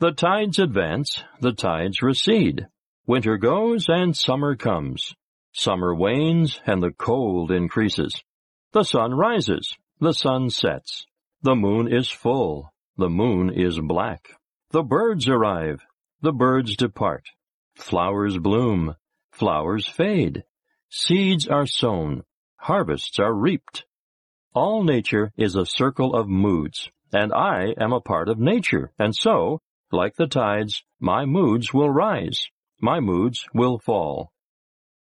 The tides advance, the tides recede. Winter goes and summer comes. Summer wanes and the cold increases. The sun rises, the sun sets. The moon is full, the moon is black. The birds arrive, the birds depart. Flowers bloom, flowers fade. Seeds are sown, harvests are reaped. All nature is a circle of moods, and I am a part of nature, and so like the tides, my moods will rise, my moods will fall.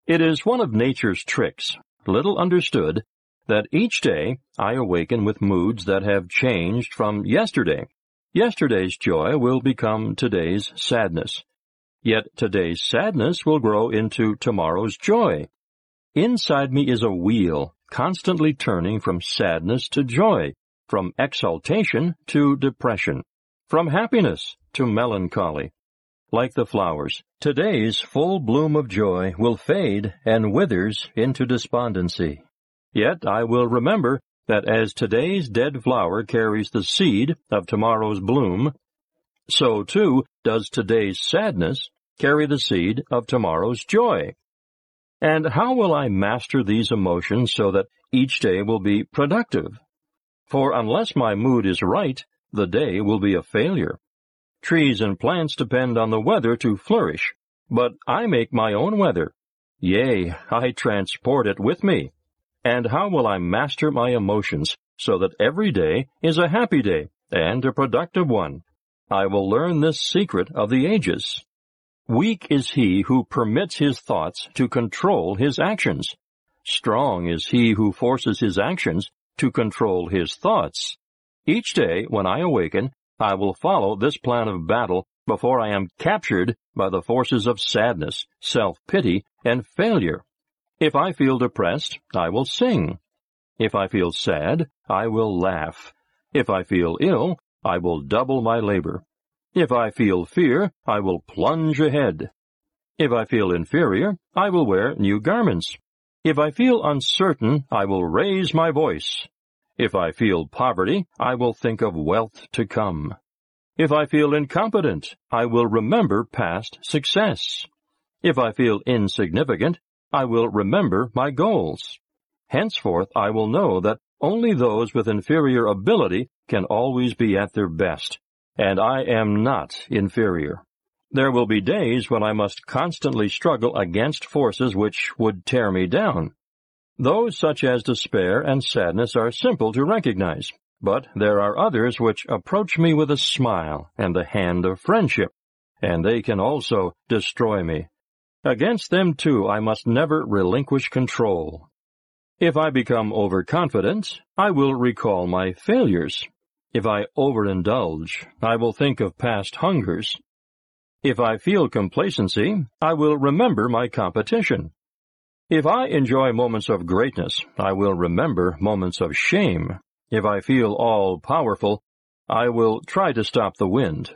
It is one of nature's tricks, little understood, that each day I awaken with moods that have changed from yesterday. Yesterday's joy will become today's sadness. Yet today's sadness will grow into tomorrow's joy. Inside me is a wheel, constantly turning from sadness to joy, from exaltation to depression, from happiness to melancholy. Like the flowers, today's full bloom of joy will fade and withers into despondency. Yet I will remember that as today's dead flower carries the seed of tomorrow's bloom, so too does today's sadness carry the seed of tomorrow's joy. And how will I master these emotions so that each day will be productive? For unless my mood is right, the day will be a failure. Trees and plants depend on the weather to flourish, but I make my own weather. Yea, I transport it with me. And how will I master my emotions so that every day is a happy day and a productive one? I will learn this secret of the ages. Weak is he who permits his thoughts to control his actions. Strong is he who forces his actions to control his thoughts. Each day, when I awaken, I will follow this plan of battle before I am captured by the forces of sadness, self-pity, and failure. If I feel depressed, I will sing. If I feel sad, I will laugh. If I feel ill, I will double my labor. If I feel fear, I will plunge ahead. If I feel inferior, I will wear new garments. If I feel uncertain, I will raise my voice. If I feel poverty, I will think of wealth to come. If I feel incompetent, I will remember past success. If I feel insignificant, I will remember my goals. Henceforth I will know that only those with inferior ability can always be at their best, and I am not inferior. There will be days when I must constantly struggle against forces which would tear me down. Those such as despair and sadness are simple to recognize, but there are others which approach me with a smile and the hand of friendship, and they can also destroy me. Against them too I must never relinquish control. If I become overconfident, I will recall my failures. If I overindulge, I will think of past hungers. If I feel complacency, I will remember my competition. If I enjoy moments of greatness, I will remember moments of shame. If I feel all powerful, I will try to stop the wind.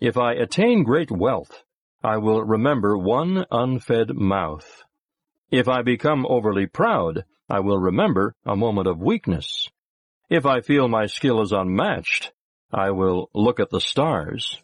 If I attain great wealth, I will remember one unfed mouth. If I become overly proud, I will remember a moment of weakness. If I feel my skill is unmatched, I will look at the stars.